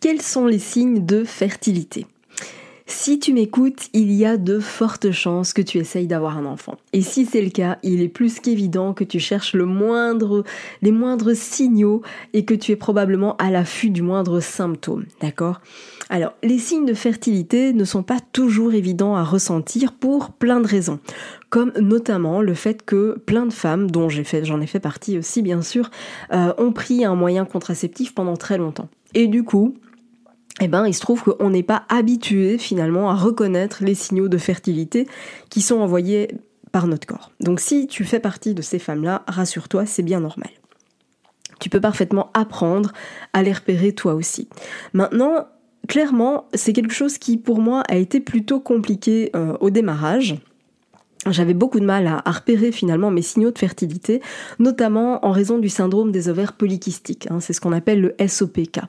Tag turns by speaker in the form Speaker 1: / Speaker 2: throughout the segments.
Speaker 1: Quels sont les signes de fertilité? Si tu m'écoutes, il y a de fortes chances que tu essayes d'avoir un enfant. Et si c'est le cas, il est plus qu'évident que tu cherches les moindres signaux et que tu es probablement à l'affût du moindre symptôme. D'accord? Alors, les signes de fertilité ne sont pas toujours évidents à ressentir pour plein de raisons. Comme notamment le fait que plein de femmes, dont j'en ai fait partie aussi bien sûr, euh, ont pris un moyen contraceptif pendant très longtemps. Et du coup, eh ben, il se trouve qu'on n'est pas habitué finalement à reconnaître les signaux de fertilité qui sont envoyés par notre corps. Donc si tu fais partie de ces femmes-là, rassure-toi, c'est bien normal. Tu peux parfaitement apprendre à les repérer toi aussi. Maintenant, clairement, c'est quelque chose qui pour moi a été plutôt compliqué euh, au démarrage j'avais beaucoup de mal à, repérer finalement mes signaux de fertilité, notamment en raison du syndrome des ovaires polykystiques. Hein, c'est ce qu'on appelle le SOPK.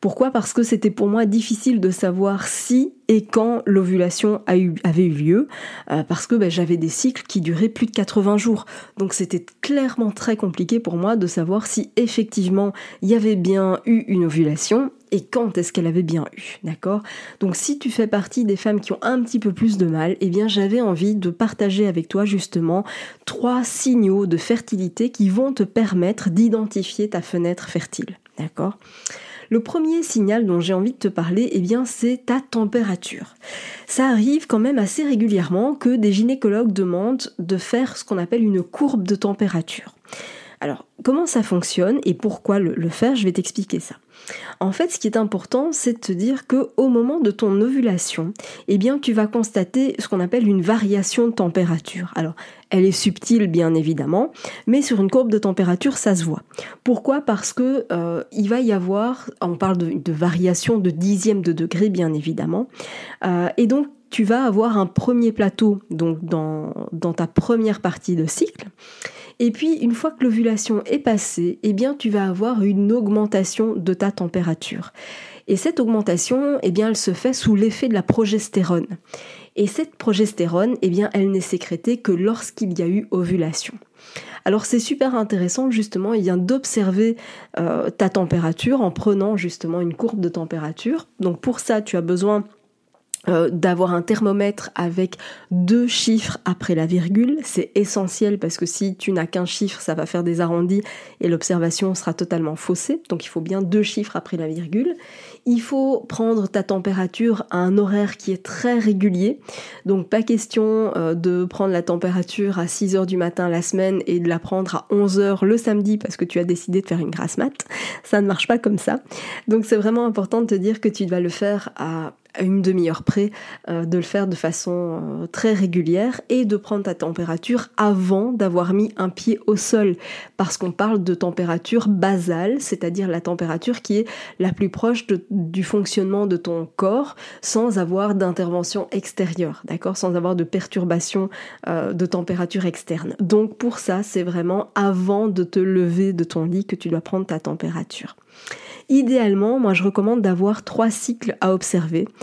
Speaker 1: Pourquoi? Parce que c'était pour moi difficile de savoir si et quand l'ovulation avait eu lieu, euh, parce que ben, j'avais des cycles qui duraient plus de 80 jours. Donc c'était clairement très compliqué pour moi de savoir si effectivement il y avait bien eu une ovulation et quand est-ce qu'elle avait bien eu, d'accord? Donc si tu fais partie des femmes qui ont un petit peu plus de mal, eh bien j'avais envie de partager avec toi justement trois signaux de fertilité qui vont te permettre d'identifier ta fenêtre fertile, d'accord? Le premier signal dont j'ai envie de te parler, eh bien, c'est ta température. Ça arrive quand même assez régulièrement que des gynécologues demandent de faire ce qu'on appelle une courbe de température. Alors, comment ça fonctionne et pourquoi le, faire? Je vais t'expliquer ça. En fait, ce qui est important, c'est de te dire que au moment de ton ovulation, eh bien, tu vas constater ce qu'on appelle une variation de température. Alors, elle est subtile, bien évidemment, mais sur une courbe de température, ça se voit. Pourquoi? Parce que euh, il va y avoir, on parle de, variation de dixième de degré, bien évidemment, euh, et donc tu vas avoir un premier plateau dans ta première partie de cycle. Et puis, une fois que l'ovulation est passée, eh bien, tu vas avoir une augmentation de ta température. Et cette augmentation, eh bien, elle se fait sous l'effet de la progestérone. Et cette progestérone, eh bien, elle n'est sécrétée que lorsqu'il y a eu ovulation. Alors c'est super intéressant justement, d'observer euh, ta température en prenant justement une courbe de température. Donc pour ça, tu as besoin euh, d'avoir un thermomètre avec deux chiffres après la virgule, c'est essentiel parce que si tu n'as qu'un chiffre, ça va faire des arrondis et l'observation sera totalement faussée. Donc il faut bien deux chiffres après la virgule. Il faut prendre ta température à un horaire qui est très régulier. Donc pas question euh, de prendre la température à 6 heures du matin la semaine et de la prendre à 11 heures le samedi parce que tu as décidé de faire une grasse mat. Ça ne marche pas comme ça. Donc c'est vraiment important de te dire que tu dois le faire à une demi-heure près, euh, de le faire de façon euh, très régulière et de prendre ta température avant d'avoir mis un pied au sol. Parce qu'on parle de température basale, c'est-à-dire la température qui est la plus proche du fonctionnement de ton corps sans avoir d'intervention extérieure, d'accord? Sans avoir de perturbation euh, de température externe. Donc pour ça, c'est vraiment avant de te lever de ton lit que tu dois prendre ta température. Idéalement, moi je recommande d'avoir trois cycles à observer.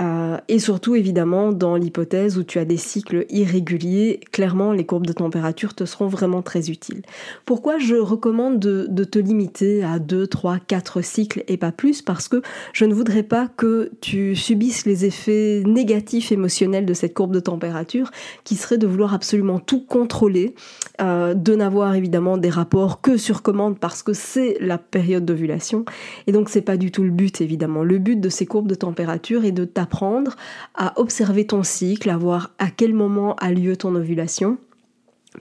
Speaker 1: Euh, et surtout, évidemment, dans l'hypothèse où tu as des cycles irréguliers, clairement, les courbes de température te seront vraiment très utiles. Pourquoi je recommande de, te limiter à 2, 3, 4 cycles et pas plus? Parce que je ne voudrais pas que tu subisses les effets négatifs émotionnels de cette courbe de température, qui serait de vouloir absolument tout contrôler, euh, de n'avoir évidemment des rapports que sur commande parce que c'est la période d'ovulation. Et donc, c'est pas du tout le but, évidemment. Le but de ces courbes de température est de à observer ton cycle, à voir à quel moment a lieu ton ovulation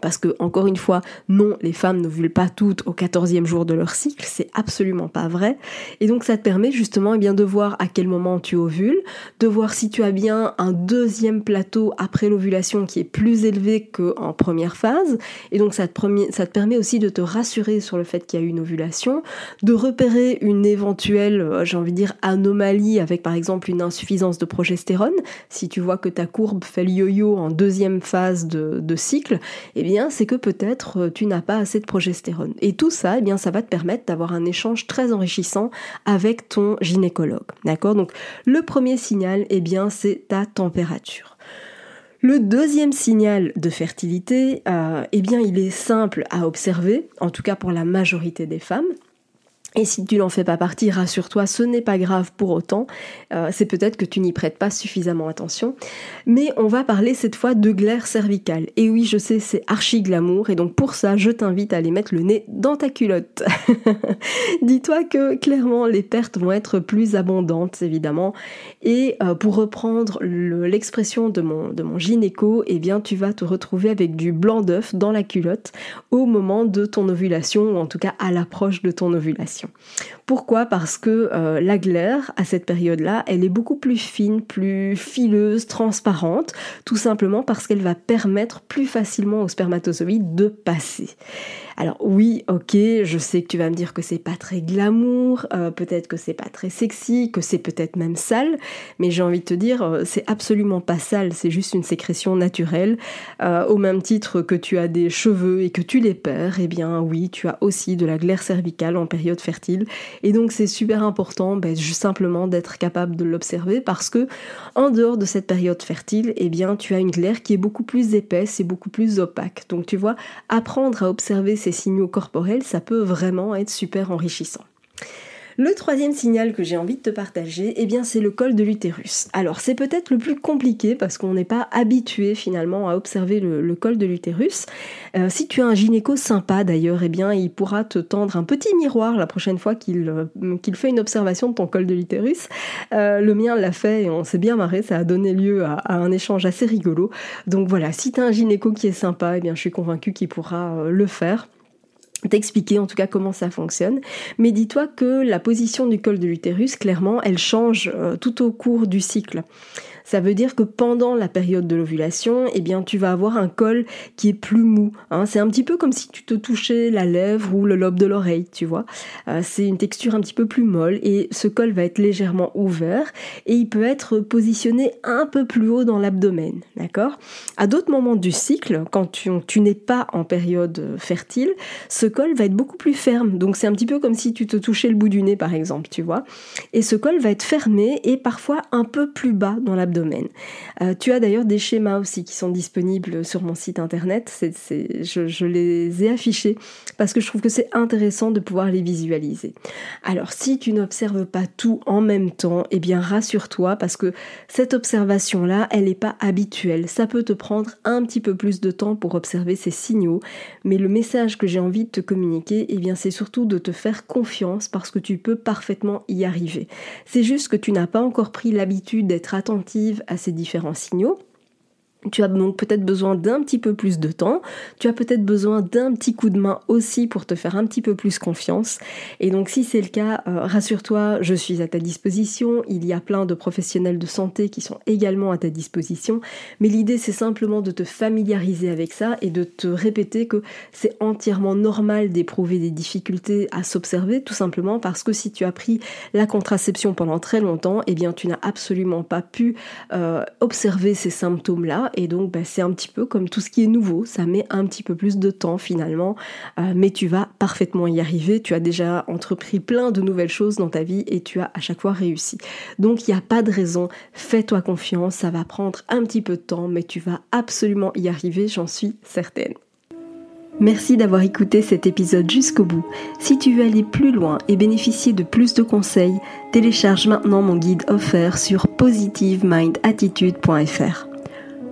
Speaker 1: Parce que, encore une fois, non, les femmes n'ovulent pas toutes au 14e jour de leur cycle, c'est absolument pas vrai. Et donc, ça te permet justement eh bien, de voir à quel moment tu ovules, de voir si tu as bien un deuxième plateau après l'ovulation qui est plus élevé qu'en première phase. Et donc, ça te, ça te permet aussi de te rassurer sur le fait qu'il y a eu une ovulation, de repérer une éventuelle, euh, j'ai envie de dire, anomalie avec par exemple une insuffisance de progestérone. Si tu vois que ta courbe fait le yo-yo en deuxième phase de, de cycle, eh bien, c'est que peut-être euh, tu n'as pas assez de progestérone. Et tout ça, eh bien, ça va te permettre d'avoir un échange très enrichissant avec ton gynécologue. D'accord? Donc, le premier signal, eh bien, c'est ta température. Le deuxième signal de fertilité, euh, eh bien, il est simple à observer, en tout cas pour la majorité des femmes. Et si tu n'en fais pas partie, rassure-toi, ce n'est pas grave pour autant. Euh, c'est peut-être que tu n'y prêtes pas suffisamment attention. Mais on va parler cette fois de glaire cervicale. Et oui, je sais, c'est archi glamour. Et donc pour ça, je t'invite à aller mettre le nez dans ta culotte. Dis-toi que clairement, les pertes vont être plus abondantes, évidemment. Et euh, pour reprendre l'expression de, mon, de mon gynéco, eh bien, tu vas te retrouver avec du blanc d'œuf dans la culotte au moment de ton ovulation, ou en tout cas à l'approche de ton ovulation. Pourquoi? Parce que euh, la glaire, à cette période-là, elle est beaucoup plus fine, plus fileuse, transparente, tout simplement parce qu'elle va permettre plus facilement aux spermatozoïdes de passer. Alors oui, ok, je sais que tu vas me dire que c'est pas très glamour, euh, peut-être que c'est pas très sexy, que c'est peut-être même sale, mais j'ai envie de te dire, euh, c'est absolument pas sale, c'est juste une sécrétion naturelle. Au même titre que tu as des cheveux et que tu les perds, eh bien oui, tu as aussi de la glaire cervicale en période Et donc c'est super important ben, simplement d'être capable de l'observer parce que en dehors de cette période fertile, eh bien tu as une glaire qui est beaucoup plus épaisse et beaucoup plus opaque. Donc tu vois, apprendre à observer ces signaux corporels, ça peut vraiment être super enrichissant. Le troisième signal que j'ai envie de te partager, eh bien c'est le col de l'utérus. Alors c'est peut-être le plus compliqué parce qu'on n'est pas habitué finalement à observer le, col de l'utérus. Euh, si tu as un gynéco sympa d'ailleurs, eh bien il pourra te tendre un petit miroir la prochaine fois qu'il euh, fait une observation de ton col de l'utérus. Euh, le mien l'a fait et on s'est bien marré, ça a donné lieu à, un échange assez rigolo. Donc voilà, si tu as un gynéco qui est sympa, eh bien je suis convaincue qu'il pourra le faire t'expliquer en tout cas comment ça fonctionne. Mais dis-toi que la position du col de l'utérus, clairement, elle change euh, tout au cours du cycle. Ça veut dire que pendant la période de l'ovulation, eh bien, tu vas avoir un col qui est plus mou. Hein. C'est un petit peu comme si tu te touchais la lèvre ou le lobe de l'oreille, tu vois. Euh, c'est une texture un petit peu plus molle et ce col va être légèrement ouvert et il peut être positionné un peu plus haut dans l'abdomen, d'accord? À d'autres moments du cycle, quand tu, tu n'es pas en période fertile, ce col va être beaucoup plus ferme. Donc c'est un petit peu comme si tu te touchais le bout du nez, par exemple, tu vois. Et ce col va être fermé et parfois un peu plus bas dans l'abdomen euh, tu as d'ailleurs des schémas aussi qui sont disponibles sur mon site internet. je, les ai affichés parce que je trouve que c'est intéressant de pouvoir les visualiser. Alors si tu n'observes pas tout en même temps, eh bien rassure-toi parce que cette observation-là, elle n'est pas habituelle. Ça peut te prendre un petit peu plus de temps pour observer ces signaux, mais le message que j'ai envie de te communiquer, eh bien c'est surtout de te faire confiance parce que tu peux parfaitement y arriver. C'est juste que tu n'as pas encore pris l'habitude d'être à ces différents signaux. Tu as donc peut-être besoin d'un petit peu plus de temps, tu as peut-être besoin d'un petit coup de main aussi pour te faire un petit peu plus confiance. Et donc si c'est le cas, euh, rassure-toi, je suis à ta disposition, il y a plein de professionnels de santé qui sont également à ta disposition, mais l'idée c'est simplement de te familiariser avec ça et de te répéter que c'est entièrement normal d'éprouver des difficultés à s'observer, tout simplement parce que si tu as pris la contraception pendant très longtemps, eh bien tu n'as absolument pas pu euh, observer ces symptômes-là et donc bah, c'est un petit peu comme tout ce qui est nouveau, ça met un petit peu plus de temps finalement, euh, mais tu vas parfaitement y arriver, tu as déjà entrepris plein de nouvelles choses dans ta vie et tu as à chaque fois réussi. Donc il n'y a pas de raison, fais-toi confiance, ça va prendre un petit peu de temps, mais tu vas absolument y arriver, j'en suis certaine. Merci d'avoir écouté cet épisode jusqu'au bout. Si tu veux aller plus loin et bénéficier de plus de conseils, télécharge maintenant mon guide offert sur positivemindattitude.fr.